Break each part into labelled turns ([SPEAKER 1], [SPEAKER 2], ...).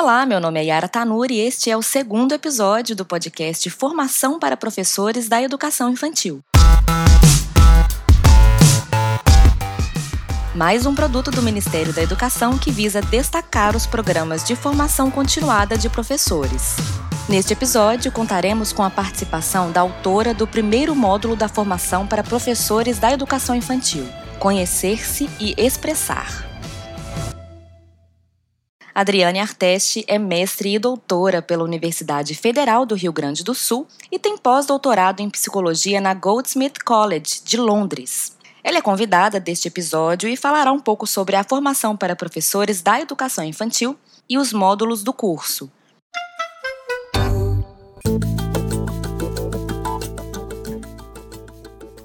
[SPEAKER 1] Olá, meu nome é Yara Tanuri e este é o segundo episódio do podcast Formação para Professores da Educação Infantil. Mais um produto do Ministério da Educação que visa destacar os programas de formação continuada de professores. Neste episódio, contaremos com a participação da autora do primeiro módulo da formação para professores da educação infantil, Conhecer-se e Expressar. Adriane Arteste é mestre e doutora pela Universidade Federal do Rio Grande do Sul e tem pós-doutorado em psicologia na Goldsmith College, de Londres. Ela é convidada deste episódio e falará um pouco sobre a formação para professores da educação infantil e os módulos do curso.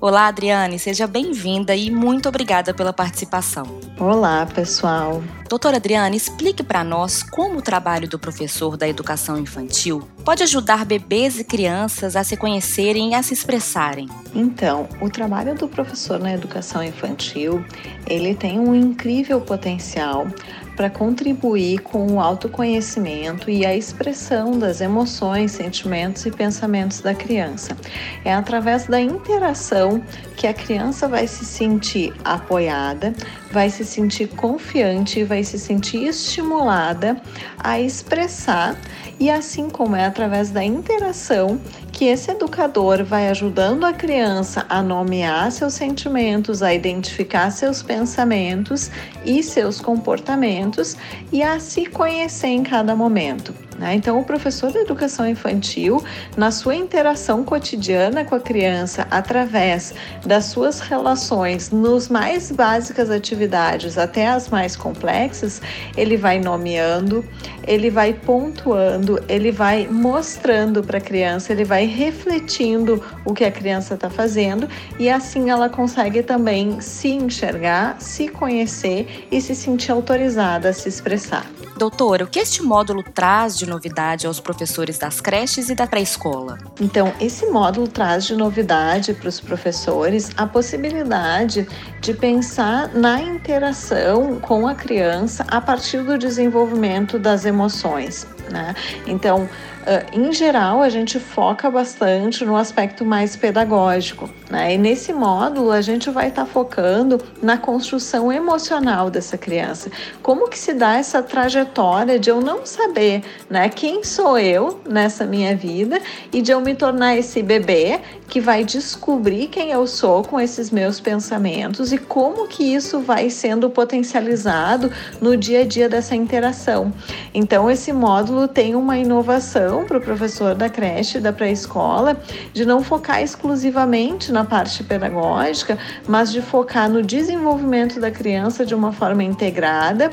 [SPEAKER 1] Olá, Adriane, seja bem-vinda e muito obrigada pela participação.
[SPEAKER 2] Olá, pessoal.
[SPEAKER 1] Doutora Adriane, explique para nós como o trabalho do professor da educação infantil pode ajudar bebês e crianças a se conhecerem e a se expressarem.
[SPEAKER 2] Então, o trabalho do professor na educação infantil, ele tem um incrível potencial para contribuir com o autoconhecimento e a expressão das emoções, sentimentos e pensamentos da criança. É através da interação que a criança vai se sentir apoiada, vai se sentir confiante e vai se sentir estimulada a expressar, e assim como é através da interação que esse educador vai ajudando a criança a nomear seus sentimentos, a identificar seus pensamentos e seus comportamentos e a se conhecer em cada momento. Né? Então, o professor de educação infantil, na sua interação cotidiana com a criança, através das suas relações, nos mais básicas atividades até as mais complexas, ele vai nomeando, ele vai pontuando, ele vai mostrando para a criança, ele vai refletindo o que a criança está fazendo e assim ela consegue também se enxergar, se conhecer e se sentir autorizada a se expressar.
[SPEAKER 1] Doutora, o que este módulo traz de novidade aos professores das creches e da pré-escola?
[SPEAKER 2] Então, esse módulo traz de novidade para os professores a possibilidade de pensar na interação com a criança a partir do desenvolvimento das emoções. Né? Então, em geral, a gente foca bastante no aspecto mais pedagógico, né? E nesse módulo a gente vai estar tá focando na construção emocional dessa criança. Como que se dá essa trajetória de eu não saber, né, quem sou eu nessa minha vida e de eu me tornar esse bebê que vai descobrir quem eu sou com esses meus pensamentos e como que isso vai sendo potencializado no dia a dia dessa interação. Então, esse módulo tem uma inovação para o professor da creche, da pré-escola, de não focar exclusivamente na parte pedagógica, mas de focar no desenvolvimento da criança de uma forma integrada,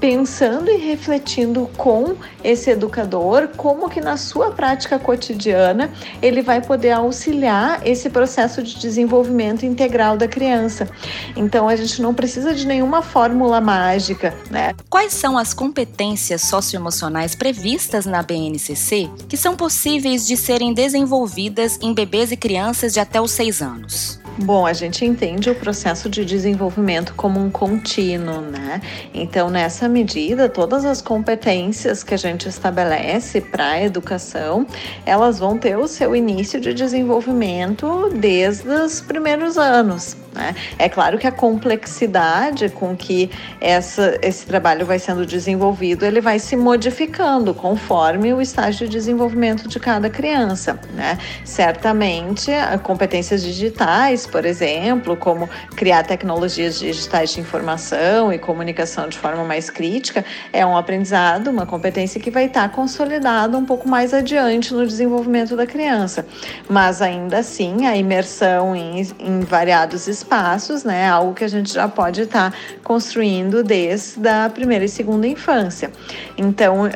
[SPEAKER 2] pensando e refletindo com esse educador como que na sua prática cotidiana ele vai poder auxiliar esse processo de desenvolvimento integral da criança. Então a gente não precisa de nenhuma fórmula mágica, né?
[SPEAKER 1] Quais são as competências socioemocionais previstas na BNCC que são possíveis de serem desenvolvidas em bebês e crianças de até os seis anos?
[SPEAKER 2] Bom, a gente entende o processo de desenvolvimento como um contínuo, né? Então, nessa medida, todas as competências que a gente estabelece para a educação, elas vão ter o seu início de desenvolvimento desde os primeiros anos. Né? É claro que a complexidade com que essa, esse trabalho vai sendo desenvolvido, ele vai se modificando conforme o estágio de desenvolvimento de cada criança. Né? Certamente, competências digitais, por exemplo, como criar tecnologias digitais de informação e comunicação de forma mais crítica, é um aprendizado, uma competência que vai estar consolidada um pouco mais adiante no desenvolvimento da criança. Mas ainda assim, a imersão em, em variados espaços né? Algo que a gente já pode estar construindo desde a primeira e segunda infância. Então,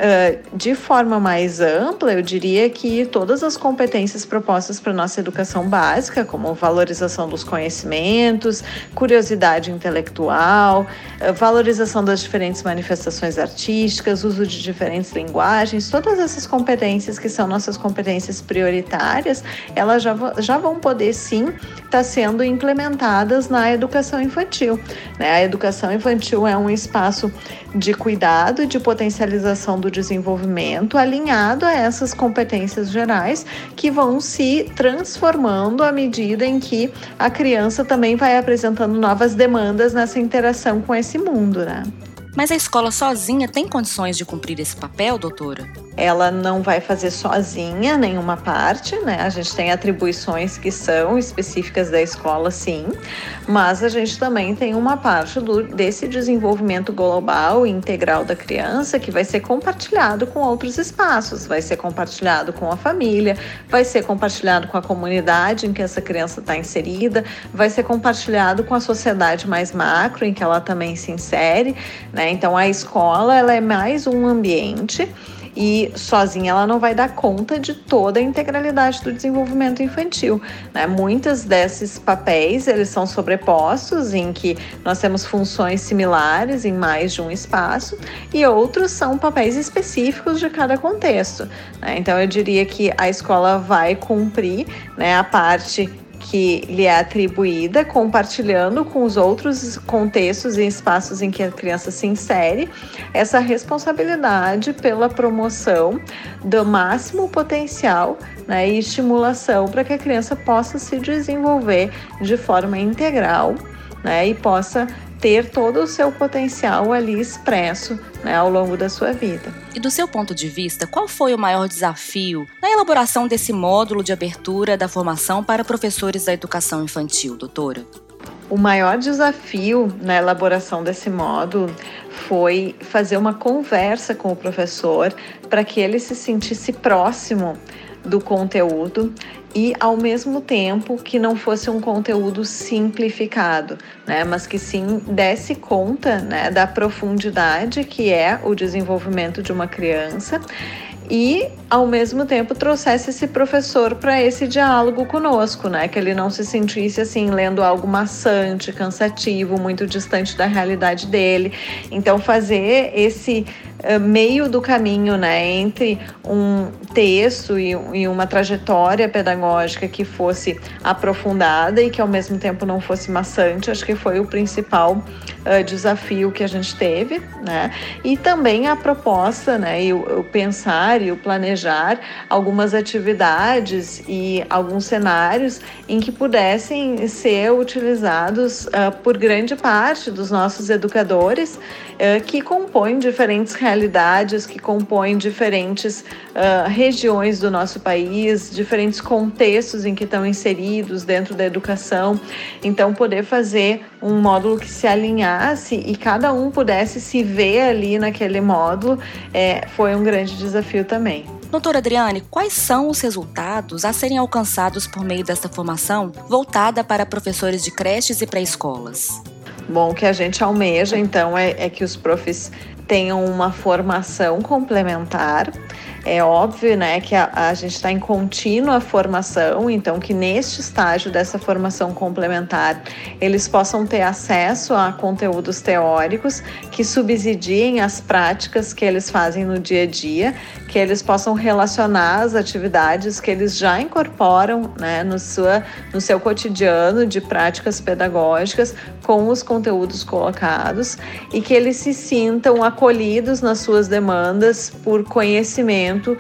[SPEAKER 2] de forma mais ampla, eu diria que todas as competências propostas para nossa educação básica, como valorização dos conhecimentos, curiosidade intelectual, valorização das diferentes manifestações artísticas, uso de diferentes linguagens, todas essas competências que são nossas competências prioritárias, elas já, já vão poder sim estar tá sendo implementadas na educação infantil. Né? A educação infantil é um espaço de cuidado e de potencialização do desenvolvimento, alinhado a essas competências gerais que vão se transformando à medida em que a criança também vai apresentando novas demandas nessa interação com esse mundo. Né?
[SPEAKER 1] Mas a escola sozinha tem condições de cumprir esse papel, doutora?
[SPEAKER 2] Ela não vai fazer sozinha nenhuma parte, né? A gente tem atribuições que são específicas da escola, sim, mas a gente também tem uma parte do, desse desenvolvimento global e integral da criança que vai ser compartilhado com outros espaços, vai ser compartilhado com a família, vai ser compartilhado com a comunidade em que essa criança está inserida, vai ser compartilhado com a sociedade mais macro em que ela também se insere, né? Então a escola ela é mais um ambiente e sozinha ela não vai dar conta de toda a integralidade do desenvolvimento infantil. Né? Muitos desses papéis eles são sobrepostos em que nós temos funções similares em mais de um espaço e outros são papéis específicos de cada contexto. Né? Então eu diria que a escola vai cumprir né, a parte que lhe é atribuída, compartilhando com os outros contextos e espaços em que a criança se insere, essa responsabilidade pela promoção do máximo potencial né, e estimulação para que a criança possa se desenvolver de forma integral né, e possa ter todo o seu potencial ali expresso né, ao longo da sua vida.
[SPEAKER 1] E do seu ponto de vista, qual foi o maior desafio na elaboração desse módulo de abertura da formação para professores da educação infantil, doutora?
[SPEAKER 2] O maior desafio na elaboração desse módulo foi fazer uma conversa com o professor para que ele se sentisse próximo do conteúdo e ao mesmo tempo que não fosse um conteúdo simplificado, né, mas que sim desse conta né, da profundidade que é o desenvolvimento de uma criança e ao mesmo tempo trouxesse esse professor para esse diálogo conosco, né? Que ele não se sentisse assim lendo algo maçante, cansativo, muito distante da realidade dele. Então fazer esse uh, meio do caminho, né, entre um texto e, e, uma trajetória pedagógica que fosse aprofundada e que ao mesmo tempo não fosse maçante, acho que foi o principal uh, desafio que a gente teve, né? E também a proposta, né, e o, o pensar e o planejar algumas atividades e alguns cenários em que pudessem ser utilizados uh, por grande parte dos nossos educadores uh, que compõem diferentes realidades, que compõem diferentes uh, regiões do nosso país, diferentes contextos em que estão inseridos dentro da educação. Então, poder fazer um módulo que se alinhasse e cada um pudesse se ver ali naquele módulo é, foi um grande desafio também.
[SPEAKER 1] Doutora Adriane, quais são os resultados a serem alcançados por meio desta formação voltada para professores de creches e pré-escolas?
[SPEAKER 2] Bom, o que a gente almeja, então, é, é que os profs tenham uma formação complementar é óbvio, né, que a, a gente está em contínua formação, então que neste estágio dessa formação complementar eles possam ter acesso a conteúdos teóricos que subsidiem as práticas que eles fazem no dia a dia, que eles possam relacionar as atividades que eles já incorporam, né, no, sua, no seu cotidiano de práticas pedagógicas com os conteúdos colocados e que eles se sintam acolhidos nas suas demandas por conhecimento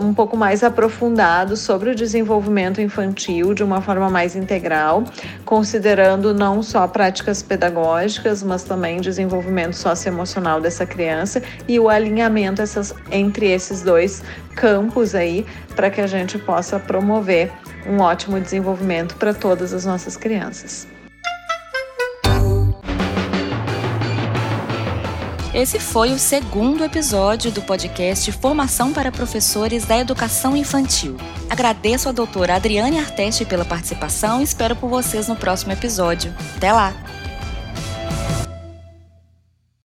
[SPEAKER 2] um pouco mais aprofundado sobre o desenvolvimento infantil de uma forma mais integral, considerando não só práticas pedagógicas, mas também desenvolvimento socioemocional dessa criança e o alinhamento essas, entre esses dois campos aí, para que a gente possa promover um ótimo desenvolvimento para todas as nossas crianças.
[SPEAKER 1] Esse foi o segundo episódio do podcast Formação para Professores da Educação Infantil. Agradeço a doutora Adriane Arteste pela participação e espero por vocês no próximo episódio. Até lá!